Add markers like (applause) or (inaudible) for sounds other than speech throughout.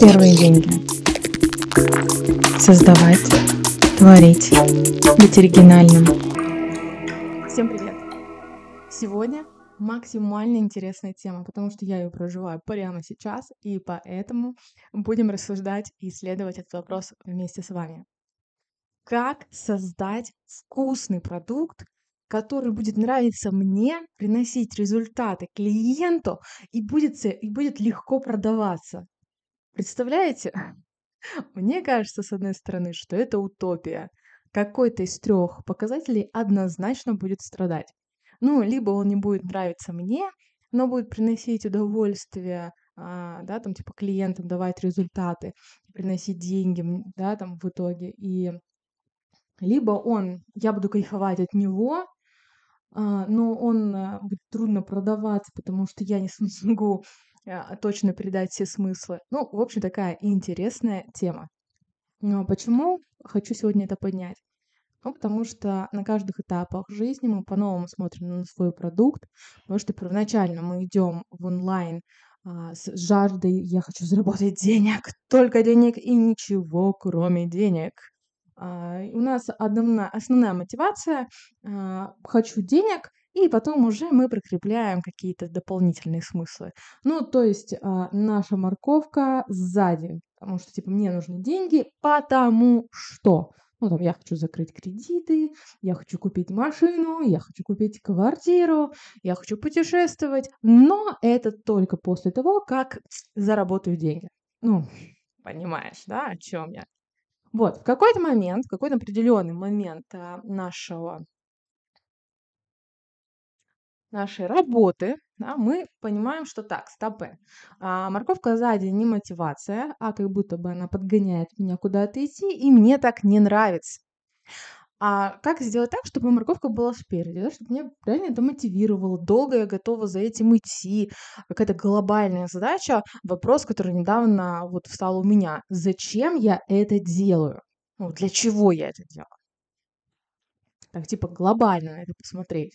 Первые деньги. Создавать, творить, быть оригинальным. Всем привет! Сегодня максимально интересная тема, потому что я ее проживаю прямо сейчас, и поэтому будем рассуждать и исследовать этот вопрос вместе с вами. Как создать вкусный продукт, который будет нравиться мне, приносить результаты клиенту и будет, и будет легко продаваться. Представляете? (laughs) Мне кажется, с одной стороны, что это утопия. Какой-то из трех показателей однозначно будет страдать. Ну, либо он не будет нравиться мне, но будет приносить удовольствие, а, да, там, типа, клиентам давать результаты, приносить деньги, да, там, в итоге. И либо он, я буду кайфовать от него, а, но он а, будет трудно продаваться, потому что я не (laughs) смогу точно передать все смыслы. Ну, в общем, такая интересная тема. Но почему хочу сегодня это поднять? Ну, потому что на каждых этапах жизни мы по-новому смотрим на свой продукт, потому что первоначально мы идем в онлайн а, с жаждой «я хочу заработать денег, (laughs) только денег и ничего, кроме денег». А, у нас одна, основная мотивация а, «хочу денег», и потом уже мы прикрепляем какие-то дополнительные смыслы. Ну, то есть а, наша морковка сзади, потому что, типа, мне нужны деньги, потому что ну, там, я хочу закрыть кредиты, я хочу купить машину, я хочу купить квартиру, я хочу путешествовать, но это только после того, как заработаю деньги. Ну, понимаешь, да, о чем я? Вот, в какой-то момент, в какой-то определенный момент а, нашего нашей работы, да, мы понимаем, что так, стопы. А, морковка сзади не мотивация, а как будто бы она подгоняет меня куда-то идти, и мне так не нравится. А как сделать так, чтобы морковка была спереди, да, чтобы меня реально это мотивировало, долго я готова за этим идти, какая-то глобальная задача, вопрос, который недавно вот встал у меня. Зачем я это делаю? Ну, для чего я это делаю? Так, типа, глобально на это посмотреть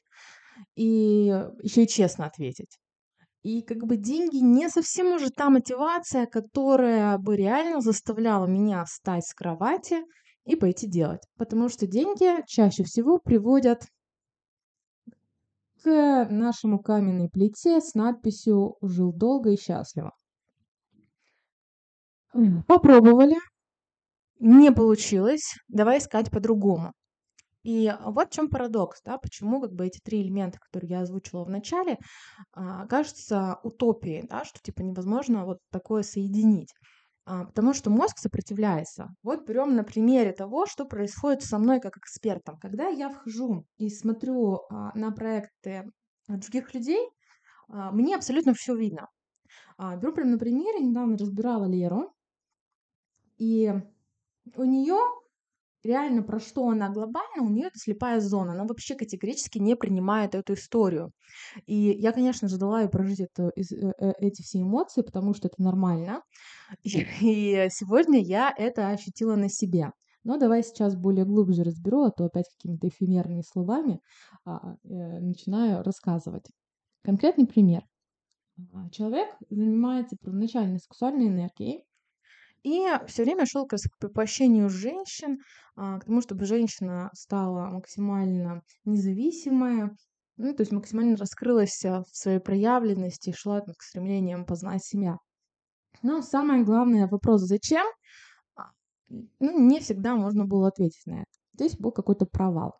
и еще и честно ответить. И как бы деньги не совсем уже та мотивация, которая бы реально заставляла меня встать с кровати и пойти делать. Потому что деньги чаще всего приводят к нашему каменной плите с надписью «Жил долго и счастливо». Попробовали, не получилось, давай искать по-другому. И вот в чем парадокс, да, почему как бы эти три элемента, которые я озвучила в начале, а, кажутся утопией, да, что типа невозможно вот такое соединить. А, потому что мозг сопротивляется. Вот берем на примере того, что происходит со мной как экспертом. Когда я вхожу и смотрю а, на проекты других людей, мне абсолютно все видно. Беру прям на примере, недавно разбирала Леру, и у нее реально про что она глобально, у нее это слепая зона. Она вообще категорически не принимает эту историю. И я, конечно же, дала ей прожить это, э, э, эти все эмоции, потому что это нормально. И, и сегодня я это ощутила на себе. Но давай сейчас более глубже разберу, а то опять какими-то эфемерными словами а, э, начинаю рассказывать. Конкретный пример. А, человек занимается первоначальной сексуальной энергией, и все время шел к раскрепощению женщин, а, к тому, чтобы женщина стала максимально независимая, ну, то есть максимально раскрылась а, в своей проявленности, шла к стремлениям познать себя. Но самое главное вопрос «зачем?» а, ну, не всегда можно было ответить на это. Здесь был какой-то провал.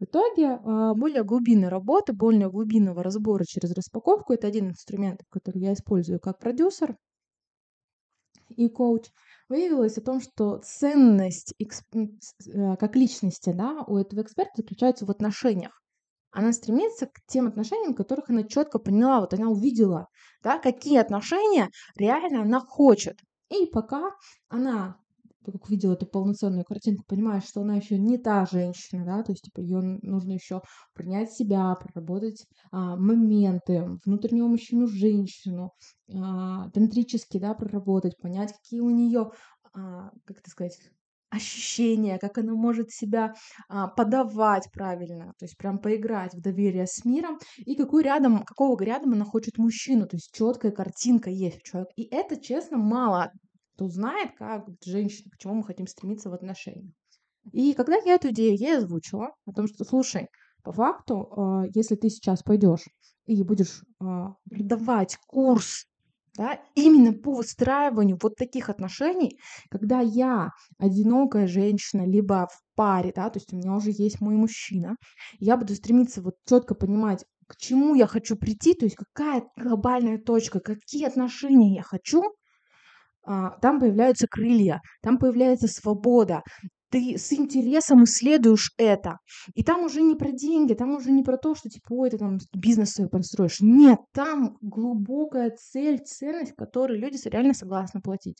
В итоге более глубинной работы, более глубинного разбора через распаковку – это один инструмент, который я использую как продюсер и коуч – выявилось о том, что ценность э, как личности да, у этого эксперта заключается в отношениях. Она стремится к тем отношениям, которых она четко поняла, вот она увидела, да, какие отношения реально она хочет. И пока она как увидела эту полноценную картинку, понимаешь, что она еще не та женщина, да, то есть типа ее нужно еще принять себя, проработать а, моменты внутреннего мужчину, женщину, а, тантрически, да, проработать, понять, какие у нее, а, как это сказать, ощущения, как она может себя а, подавать правильно, то есть прям поиграть в доверие с миром, и какую рядом, какого рядом она хочет мужчину, то есть четкая картинка есть у человека. И это, честно, мало кто знает, как женщина, к чему мы хотим стремиться в отношениях. И когда я эту идею ей озвучила, о том, что, слушай, по факту, а, если ты сейчас пойдешь и будешь а, продавать курс да, именно по выстраиванию вот таких отношений, когда я одинокая женщина, либо в паре, да, то есть у меня уже есть мой мужчина, я буду стремиться вот четко понимать, к чему я хочу прийти, то есть какая глобальная точка, какие отношения я хочу, там появляются крылья, там появляется свобода, ты с интересом исследуешь это. И там уже не про деньги, там уже не про то, что типа, ой, ты там бизнес свой построишь. Нет, там глубокая цель, ценность, которую люди реально согласны платить.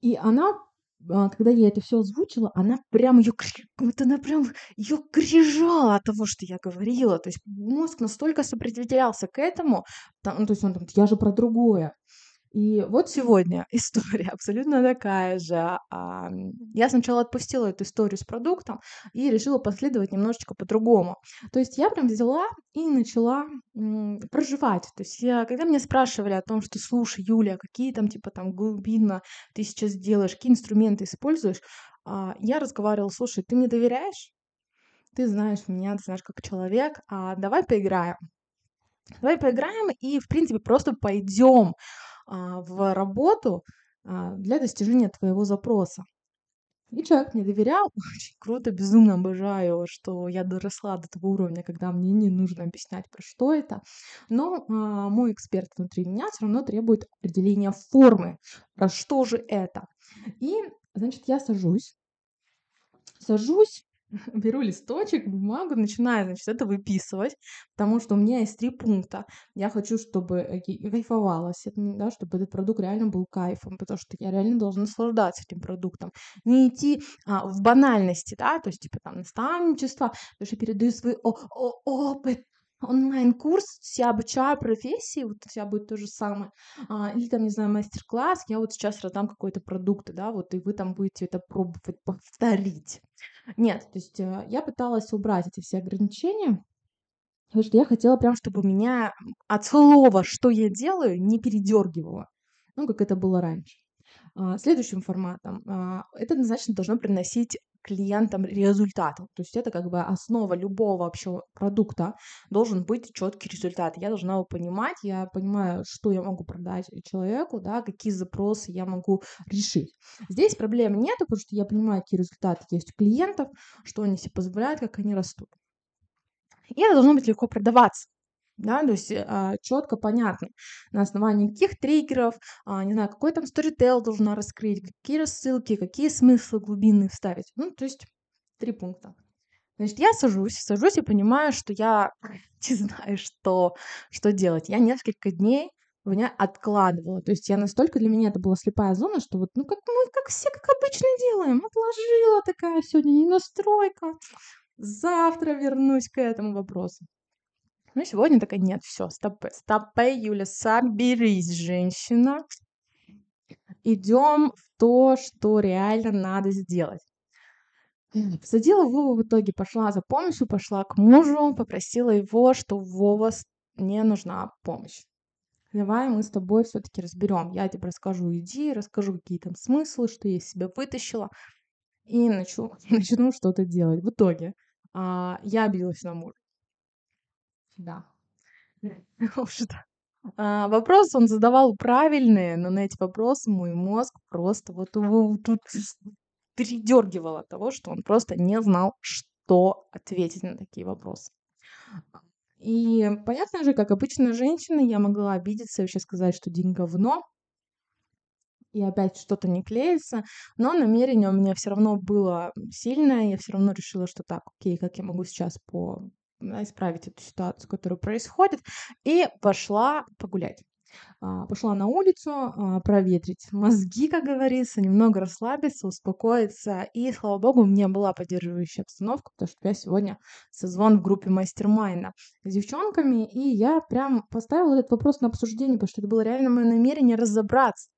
И она, а, когда я это все озвучила, она прям ее, вот она прям ее крижала от того, что я говорила. То есть мозг настолько сопротивлялся к этому, там, ну, то есть он там, я же про другое. И вот сегодня (laughs) история абсолютно такая же. Я сначала отпустила эту историю с продуктом и решила последовать немножечко по-другому. То есть я прям взяла и начала проживать. То есть я, когда меня спрашивали о том, что слушай, Юля, какие там типа там глубинно ты сейчас делаешь, какие инструменты используешь, а, я разговаривала, слушай, ты мне доверяешь? Ты знаешь меня, ты знаешь как человек, а давай поиграем. Давай поиграем и, в принципе, просто пойдем а, в работу а, для достижения твоего запроса. И человек мне доверял, (laughs) очень круто, безумно обожаю, что я доросла до того уровня, когда мне не нужно объяснять, про что это. Но а, мой эксперт внутри меня все равно требует определения формы, про что же это. И, значит, я сажусь, сажусь (laughs) беру листочек, бумагу, начинаю, значит, это выписывать, потому что у меня есть три пункта. Я хочу, чтобы э, кайфовалась, да, чтобы этот продукт реально был кайфом, потому что я реально должна наслаждаться этим продуктом. Не идти а, в банальности, да, то есть, типа, там, наставничество, потому что передаю свой опыт, онлайн-курс, я обучаю профессии, вот у тебя будет то же самое, а, или там, не знаю, мастер-класс, я вот сейчас раздам какой-то продукт, да, вот, и вы там будете это пробовать повторить. Нет, то есть э, я пыталась убрать эти все ограничения, потому что я хотела прям, чтобы меня от слова, что я делаю, не передергивало, ну, как это было раньше. А, следующим форматом а, это однозначно должно приносить клиентам результатом. То есть это как бы основа любого вообще продукта. Должен быть четкий результат. Я должна его понимать, я понимаю, что я могу продать человеку, да, какие запросы я могу решить. Здесь проблем нет, потому что я понимаю, какие результаты есть у клиентов, что они себе позволяют, как они растут. И это должно быть легко продаваться да, то есть а, четко понятно, на основании каких триггеров, а, не знаю, какой там сторител должна раскрыть, какие рассылки, какие смыслы глубинные вставить. Ну, то есть три пункта. Значит, я сажусь, сажусь и понимаю, что я (laughs) не знаю, что, что делать. Я несколько дней меня откладывала. То есть я настолько для меня это была слепая зона, что вот, ну, как мы, как все, как обычно делаем. Отложила такая сегодня не настройка. Завтра вернусь к этому вопросу. Ну, сегодня такая, нет, все, стопэ, стопэ, Юля, соберись, женщина. Идем в то, что реально надо сделать. Посадила Вову в итоге, пошла за помощью, пошла к мужу, попросила его, что Вова, мне нужна помощь. Давай мы с тобой все-таки разберем. Я тебе расскажу идеи, расскажу, какие там смыслы, что я из себя вытащила, и начну, (laughs) начну что-то делать. В итоге а, я обиделась на мужа. Да. (laughs) Что? А, вопросы он задавал правильные, но на эти вопросы мой мозг просто вот тут передергивал от того, что он просто не знал, что ответить на такие вопросы. И понятно же, как обычная женщина, я могла обидеться и вообще сказать, что день говно, и опять что-то не клеится, но намерение у меня все равно было сильное, я все равно решила, что так, окей, как я могу сейчас по исправить эту ситуацию, которая происходит, и пошла погулять. А, пошла на улицу а, проветрить мозги, как говорится, немного расслабиться, успокоиться. И, слава богу, у меня была поддерживающая обстановка, потому что я сегодня созвон в группе мастер-майна с девчонками, и я прям поставила этот вопрос на обсуждение, потому что это было реально мое намерение разобраться.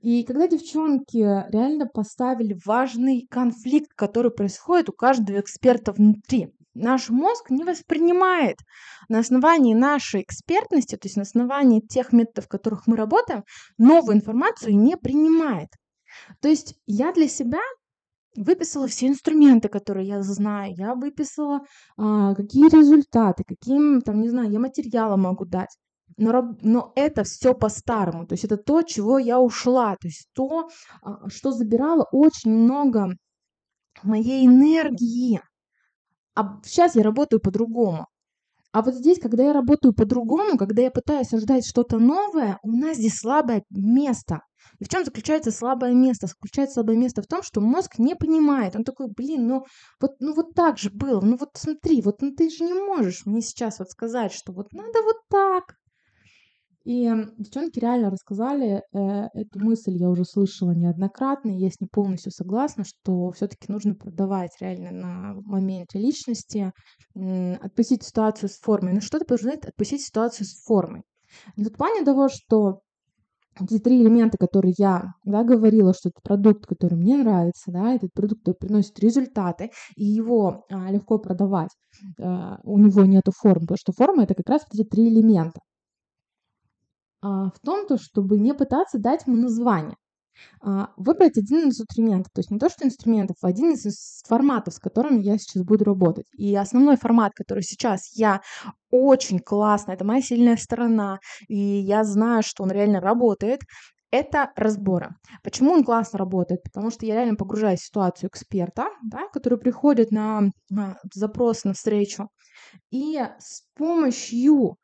И когда девчонки реально поставили важный конфликт, который происходит у каждого эксперта внутри – наш мозг не воспринимает на основании нашей экспертности, то есть на основании тех методов, в которых мы работаем, новую информацию не принимает. То есть я для себя выписала все инструменты, которые я знаю, я выписала, а, какие результаты, каким, там, не знаю, я материалы могу дать. Но, но это все по-старому, то есть это то, чего я ушла, то есть то, а, что забирало очень много моей энергии. А сейчас я работаю по-другому. А вот здесь, когда я работаю по-другому, когда я пытаюсь создать что-то новое, у нас здесь слабое место. И в чем заключается слабое место? Заключается слабое место в том, что мозг не понимает. Он такой, блин, ну вот, ну вот так же было. Ну вот смотри, вот ну ты же не можешь мне сейчас вот сказать, что вот надо вот так. И девчонки реально рассказали э, эту мысль, я уже слышала неоднократно, и я с ней полностью согласна, что все-таки нужно продавать реально на моменте личности, э, отпустить ситуацию с формой. Ну что это подразумевает отпустить ситуацию с формой? Не в плане того, что эти три элемента, которые я да, говорила, что это продукт, который мне нравится, да, этот продукт, который приносит результаты, и его а, легко продавать, а, у него нету формы, потому что форма это как раз эти три элемента. А, в том, то, чтобы не пытаться дать ему название. А, выбрать один из инструментов, то есть не то, что инструментов, а один из форматов, с которыми я сейчас буду работать. И основной формат, который сейчас я очень классно, это моя сильная сторона, и я знаю, что он реально работает, это разборы. Почему он классно работает? Потому что я реально погружаюсь в ситуацию эксперта, да, который приходит на, на запрос на встречу, и с помощью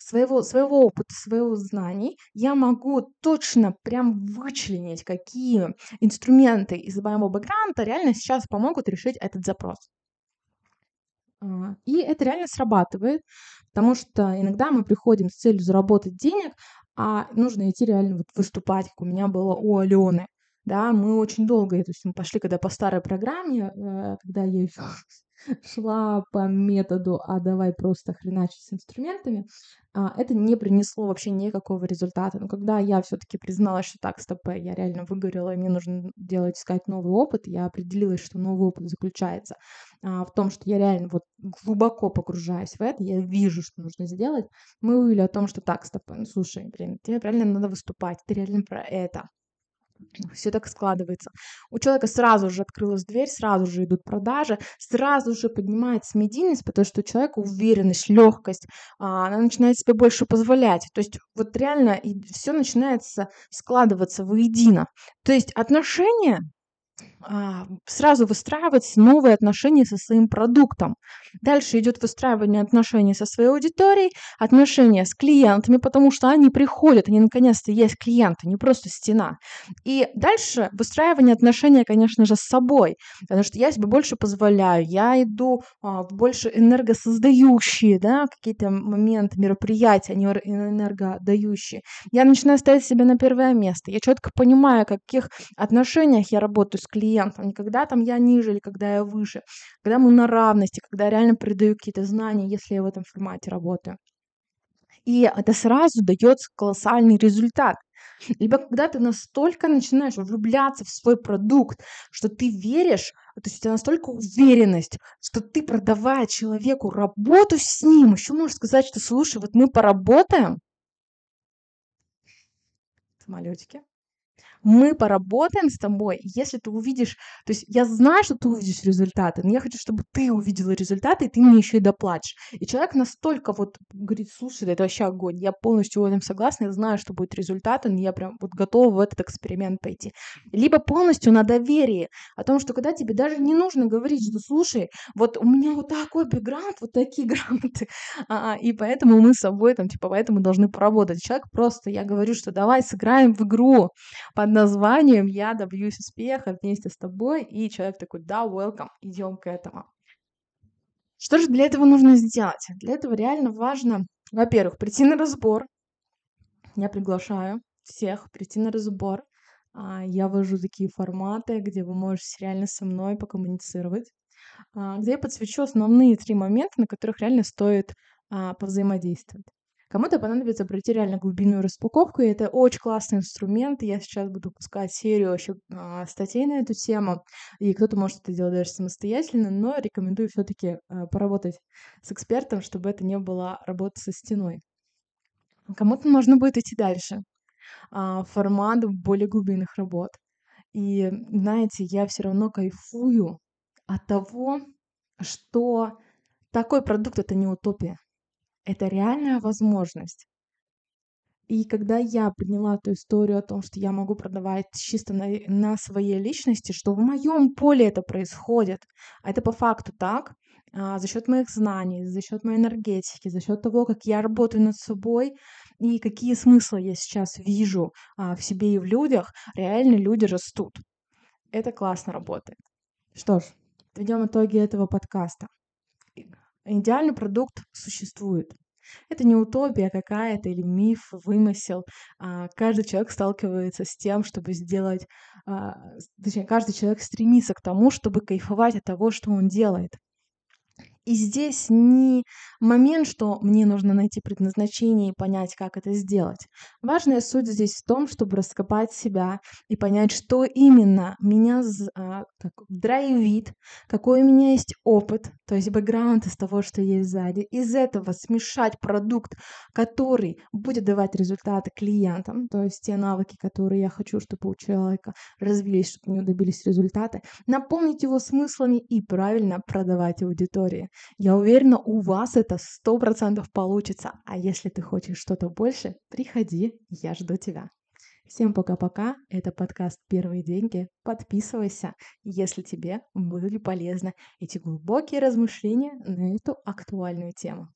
своего, своего опыта, своего знаний, я могу точно прям вычленить, какие инструменты из моего бэкграунда реально сейчас помогут решить этот запрос. А, и это реально срабатывает, потому что иногда мы приходим с целью заработать денег, а нужно идти реально вот выступать, как у меня было у Алены. Да, мы очень долго, то есть мы пошли когда по старой программе, э, когда я шла по методу «а давай просто хреначить с инструментами», а, это не принесло вообще никакого результата. Но когда я все-таки призналась, что так, стоп, я реально выгорела, и мне нужно делать, искать новый опыт, я определилась, что новый опыт заключается а, в том, что я реально вот глубоко погружаюсь в это, я вижу, что нужно сделать, мы увидели о том, что так, стоп, ну слушай, блин, тебе реально надо выступать, ты реально про это все так складывается. У человека сразу же открылась дверь, сразу же идут продажи, сразу же поднимается медийность, потому что у человека уверенность, легкость, а, она начинает себе больше позволять. То есть вот реально все начинается складываться воедино. То есть отношения сразу выстраивать новые отношения со своим продуктом. Дальше идет выстраивание отношений со своей аудиторией, отношения с клиентами, потому что они приходят, они наконец-то есть клиенты, не просто стена. И дальше выстраивание отношений, конечно же, с собой, потому что я себе больше позволяю, я иду а, в больше энергосоздающие, да, какие-то моменты, мероприятия, не энергодающие. Я начинаю ставить себя на первое место. Я четко понимаю, в каких отношениях я работаю с клиентом, клиентом, не когда там я ниже или когда я выше, когда мы на равности, когда я реально передаю какие-то знания, если я в этом формате работаю. И это сразу дает колоссальный результат. Либо когда ты настолько начинаешь влюбляться в свой продукт, что ты веришь, то есть у тебя настолько уверенность, что ты, продавая человеку работу с ним, еще можешь сказать, что слушай, вот мы поработаем, самолетики, мы поработаем с тобой, если ты увидишь, то есть я знаю, что ты увидишь результаты, но я хочу, чтобы ты увидела результаты, и ты мне еще и доплатишь. И человек настолько вот говорит, слушай, это вообще огонь, я полностью в этом согласна, я знаю, что будет результат, и я прям вот готова в этот эксперимент пойти. Либо полностью на доверии, о том, что когда тебе даже не нужно говорить, что слушай, вот у меня вот такой бэкграунд, вот такие (laughs) грамоты, а, и поэтому мы с собой там, типа, поэтому должны поработать. Человек просто, я говорю, что давай сыграем в игру под названием «Я добьюсь успеха вместе с тобой», и человек такой «Да, welcome, идем к этому». Что же для этого нужно сделать? Для этого реально важно, во-первых, прийти на разбор. Я приглашаю всех прийти на разбор. А, я ввожу такие форматы, где вы можете реально со мной покоммуницировать, а, где я подсвечу основные три момента, на которых реально стоит а, повзаимодействовать. Кому-то понадобится пройти реально глубинную распаковку, и это очень классный инструмент. Я сейчас буду пускать серию вообще а, статей на эту тему, и кто-то может это делать даже самостоятельно, но рекомендую все-таки а, поработать с экспертом, чтобы это не была работа со стеной. Кому-то можно будет идти дальше, а, формат более глубинных работ. И знаете, я все равно кайфую от того, что такой продукт это не утопия. Это реальная возможность. И когда я подняла эту историю о том, что я могу продавать чисто на, на своей личности, что в моем поле это происходит, а это по факту так, а, за счет моих знаний, за счет моей энергетики, за счет того, как я работаю над собой и какие смыслы я сейчас вижу а, в себе и в людях, реально люди растут. Это классно работает. Что ж, подведем итоги этого подкаста. Идеальный продукт существует. Это не утопия какая-то или миф, вымысел. А каждый человек сталкивается с тем, чтобы сделать... А, точнее, каждый человек стремится к тому, чтобы кайфовать от того, что он делает. И здесь не момент, что мне нужно найти предназначение и понять, как это сделать. Важная суть здесь в том, чтобы раскопать себя и понять, что именно меня а, как, драйвит, какой у меня есть опыт, то есть бэкграунд из того, что есть сзади. Из этого смешать продукт, который будет давать результаты клиентам, то есть те навыки, которые я хочу, чтобы у человека развились, чтобы у него добились результаты, наполнить его смыслами и правильно продавать аудитории. Я уверена, у вас это сто процентов получится. А если ты хочешь что-то больше, приходи, я жду тебя. Всем пока-пока. Это подкаст «Первые деньги». Подписывайся, если тебе были полезны эти глубокие размышления на эту актуальную тему.